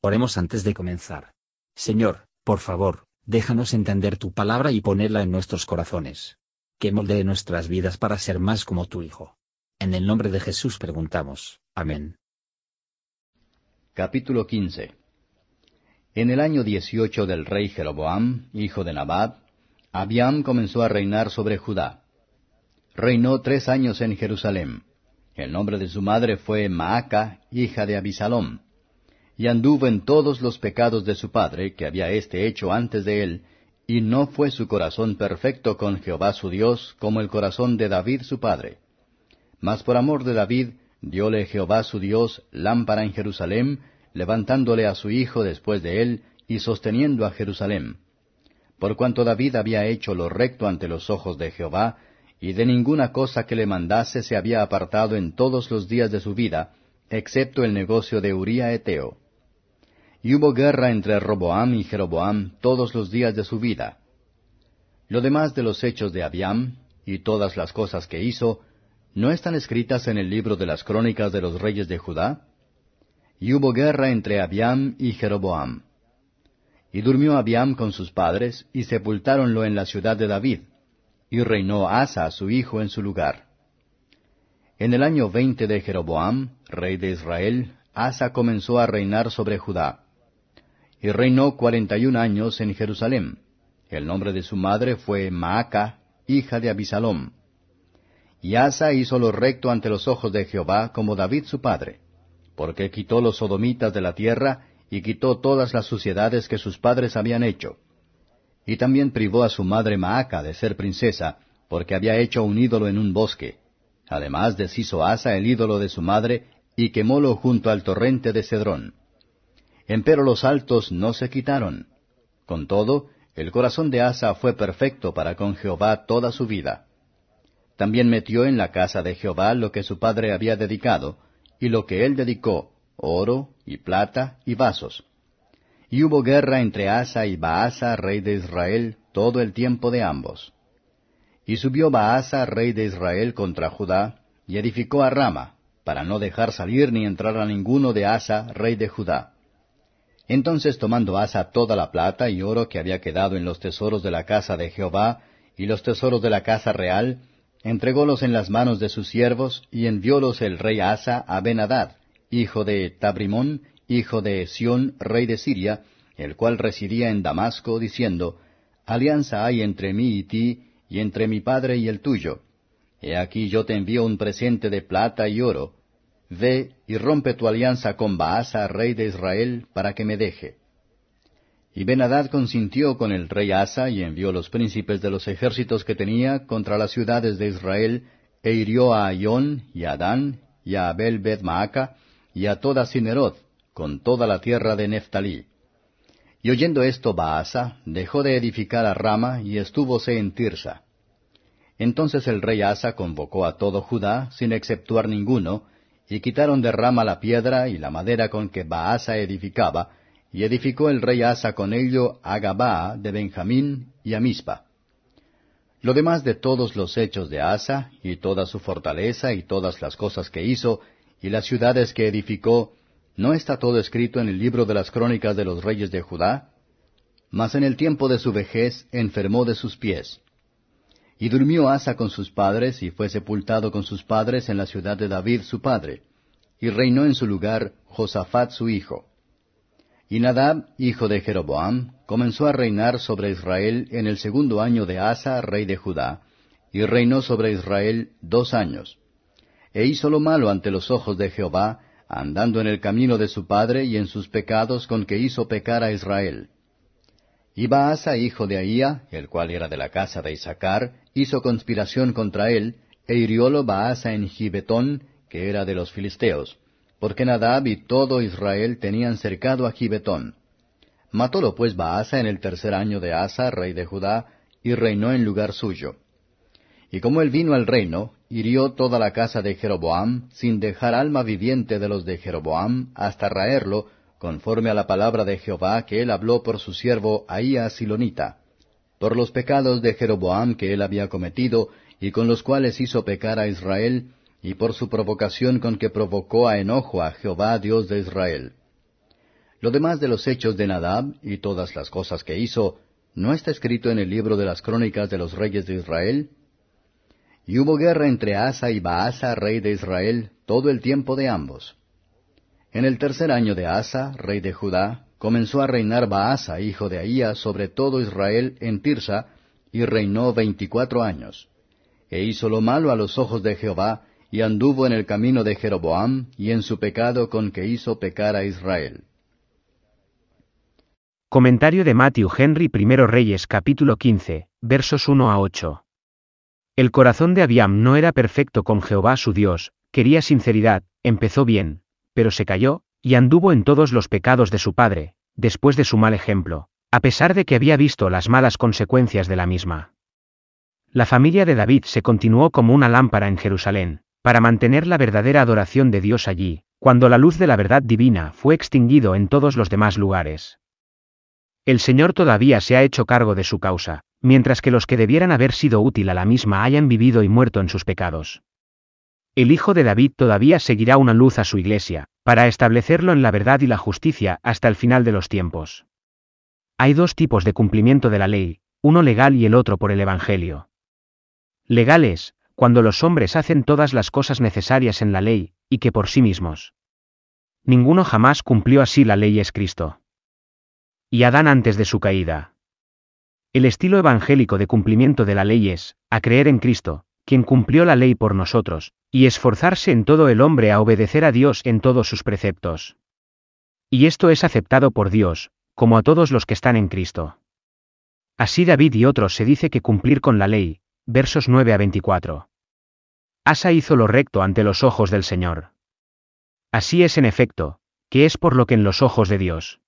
Oremos antes de comenzar. Señor, por favor, déjanos entender tu palabra y ponerla en nuestros corazones. Que moldee nuestras vidas para ser más como tu Hijo. En el nombre de Jesús preguntamos. Amén. Capítulo 15 En el año dieciocho del rey Jeroboam, hijo de Nabat, Abiam comenzó a reinar sobre Judá. Reinó tres años en Jerusalén. El nombre de su madre fue Maaca, hija de Abisalom y anduvo en todos los pecados de su padre, que había éste hecho antes de él, y no fue su corazón perfecto con Jehová su Dios, como el corazón de David su padre. Mas por amor de David, dióle Jehová su Dios lámpara en Jerusalén, levantándole a su hijo después de él, y sosteniendo a Jerusalén. Por cuanto David había hecho lo recto ante los ojos de Jehová, y de ninguna cosa que le mandase se había apartado en todos los días de su vida, excepto el negocio de Uría Eteo. Y hubo guerra entre Roboam y Jeroboam todos los días de su vida. Lo demás de los hechos de Abiam, y todas las cosas que hizo, ¿no están escritas en el libro de las crónicas de los reyes de Judá? Y hubo guerra entre Abiam y Jeroboam. Y durmió Abiam con sus padres, y sepultáronlo en la ciudad de David, y reinó Asa su hijo en su lugar. En el año veinte de Jeroboam, rey de Israel, Asa comenzó a reinar sobre Judá y reinó cuarenta y un años en Jerusalén. El nombre de su madre fue Maaca, hija de Abisalom. Y Asa hizo lo recto ante los ojos de Jehová como David su padre, porque quitó los sodomitas de la tierra y quitó todas las suciedades que sus padres habían hecho. Y también privó a su madre Maaca de ser princesa, porque había hecho un ídolo en un bosque. Además deshizo Asa el ídolo de su madre y quemólo junto al torrente de Cedrón. Empero los altos no se quitaron. Con todo, el corazón de Asa fue perfecto para con Jehová toda su vida. También metió en la casa de Jehová lo que su padre había dedicado, y lo que él dedicó, oro y plata y vasos. Y hubo guerra entre Asa y Baasa, rey de Israel, todo el tiempo de ambos. Y subió Baasa, rey de Israel, contra Judá, y edificó a Rama, para no dejar salir ni entrar a ninguno de Asa, rey de Judá. Entonces tomando Asa toda la plata y oro que había quedado en los tesoros de la casa de Jehová y los tesoros de la casa real, entrególos en las manos de sus siervos y enviólos el rey Asa a Benadad, hijo de Tabrimón, hijo de Sión, rey de Siria, el cual residía en Damasco, diciendo, Alianza hay entre mí y ti, y entre mi padre y el tuyo. He aquí yo te envío un presente de plata y oro, Ve y rompe tu alianza con Baasa, rey de Israel, para que me deje. Y Benadad consintió con el rey Asa y envió los príncipes de los ejércitos que tenía contra las ciudades de Israel, e hirió a Ayón y a Adán y a Abel Bet Maaca y a toda Sineroth, con toda la tierra de Neftalí. Y oyendo esto Baasa dejó de edificar a Rama y estúvose en Tirsa. Entonces el rey Asa convocó a todo Judá, sin exceptuar ninguno, y quitaron de rama la piedra y la madera con que Baasa edificaba, y edificó el rey Asa con ello a Gabaa de Benjamín y a Mispa. Lo demás de todos los hechos de Asa, y toda su fortaleza, y todas las cosas que hizo, y las ciudades que edificó, ¿no está todo escrito en el libro de las crónicas de los reyes de Judá? Mas en el tiempo de su vejez enfermó de sus pies. Y durmió Asa con sus padres, y fue sepultado con sus padres en la ciudad de David su padre, y reinó en su lugar Josafat su hijo. Y Nadab, hijo de Jeroboam, comenzó a reinar sobre Israel en el segundo año de Asa, rey de Judá, y reinó sobre Israel dos años. E hizo lo malo ante los ojos de Jehová, andando en el camino de su padre y en sus pecados con que hizo pecar a Israel. Y Baasa, hijo de Ahía, el cual era de la casa de Isaacar, hizo conspiración contra él, e hiriólo Baasa en Gibetón, que era de los filisteos, porque Nadab y todo Israel tenían cercado a Gibetón. Matólo pues Baasa en el tercer año de Asa, rey de Judá, y reinó en lugar suyo. Y como él vino al reino, hirió toda la casa de Jeroboam, sin dejar alma viviente de los de Jeroboam, hasta raerlo, conforme a la palabra de Jehová que él habló por su siervo Ahías Silonita, por los pecados de Jeroboam que él había cometido, y con los cuales hizo pecar a Israel, y por su provocación con que provocó a enojo a Jehová Dios de Israel. Lo demás de los hechos de Nadab y todas las cosas que hizo, ¿no está escrito en el libro de las crónicas de los reyes de Israel? Y hubo guerra entre Asa y Baasa, rey de Israel, todo el tiempo de ambos. En el tercer año de Asa, rey de Judá, comenzó a reinar Baasa, hijo de Ahía, sobre todo Israel en Tirsa, y reinó veinticuatro años. E hizo lo malo a los ojos de Jehová, y anduvo en el camino de Jeroboam, y en su pecado con que hizo pecar a Israel. Comentario de Matthew Henry I Reyes capítulo 15, versos 1 a 8. El corazón de Abiam no era perfecto con Jehová su Dios, quería sinceridad, empezó bien, pero se cayó, y anduvo en todos los pecados de su padre, después de su mal ejemplo, a pesar de que había visto las malas consecuencias de la misma. La familia de David se continuó como una lámpara en Jerusalén, para mantener la verdadera adoración de Dios allí, cuando la luz de la verdad divina fue extinguido en todos los demás lugares. El Señor todavía se ha hecho cargo de su causa, mientras que los que debieran haber sido útil a la misma hayan vivido y muerto en sus pecados. El Hijo de David todavía seguirá una luz a su iglesia, para establecerlo en la verdad y la justicia hasta el final de los tiempos. Hay dos tipos de cumplimiento de la ley, uno legal y el otro por el Evangelio. Legal es, cuando los hombres hacen todas las cosas necesarias en la ley, y que por sí mismos. Ninguno jamás cumplió así la ley es Cristo. Y Adán antes de su caída. El estilo evangélico de cumplimiento de la ley es, a creer en Cristo, quien cumplió la ley por nosotros, y esforzarse en todo el hombre a obedecer a Dios en todos sus preceptos. Y esto es aceptado por Dios, como a todos los que están en Cristo. Así David y otros se dice que cumplir con la ley, versos 9 a 24. Asa hizo lo recto ante los ojos del Señor. Así es en efecto, que es por lo que en los ojos de Dios.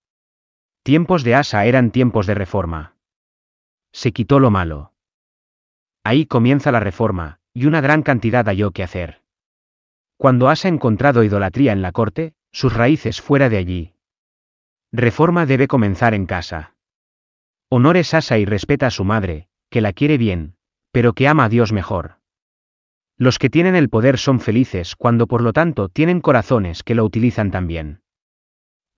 Tiempos de Asa eran tiempos de reforma. Se quitó lo malo. Ahí comienza la reforma, y una gran cantidad halló que hacer. Cuando has encontrado idolatría en la corte, sus raíces fuera de allí. Reforma debe comenzar en casa. Honores Asa y respeta a su madre, que la quiere bien, pero que ama a Dios mejor. Los que tienen el poder son felices cuando por lo tanto tienen corazones que lo utilizan también.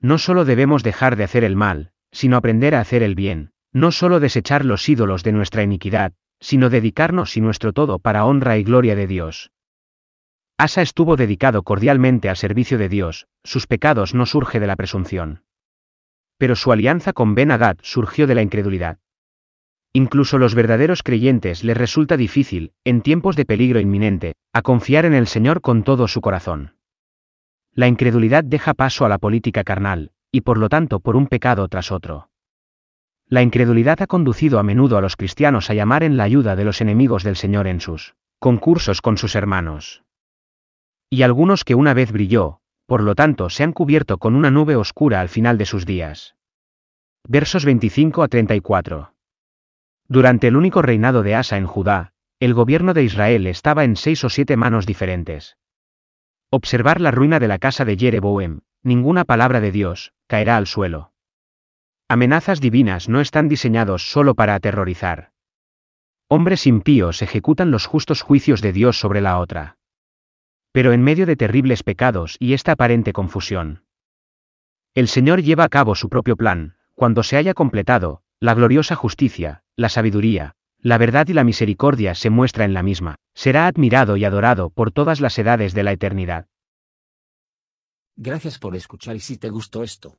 No solo debemos dejar de hacer el mal, sino aprender a hacer el bien, no solo desechar los ídolos de nuestra iniquidad, sino dedicarnos y nuestro todo para honra y gloria de Dios. Asa estuvo dedicado cordialmente al servicio de Dios, sus pecados no surge de la presunción. Pero su alianza con Ben Hadad surgió de la incredulidad. Incluso los verdaderos creyentes les resulta difícil, en tiempos de peligro inminente, a confiar en el Señor con todo su corazón. La incredulidad deja paso a la política carnal, y por lo tanto por un pecado tras otro. La incredulidad ha conducido a menudo a los cristianos a llamar en la ayuda de los enemigos del Señor en sus concursos con sus hermanos. Y algunos que una vez brilló, por lo tanto se han cubierto con una nube oscura al final de sus días. Versos 25 a 34. Durante el único reinado de Asa en Judá, el gobierno de Israel estaba en seis o siete manos diferentes. Observar la ruina de la casa de Jereboam, ninguna palabra de Dios, caerá al suelo. Amenazas divinas no están diseñados solo para aterrorizar. Hombres impíos ejecutan los justos juicios de Dios sobre la otra. Pero en medio de terribles pecados y esta aparente confusión. El Señor lleva a cabo su propio plan, cuando se haya completado, la gloriosa justicia, la sabiduría, la verdad y la misericordia se muestra en la misma, será admirado y adorado por todas las edades de la eternidad. Gracias por escuchar y si te gustó esto,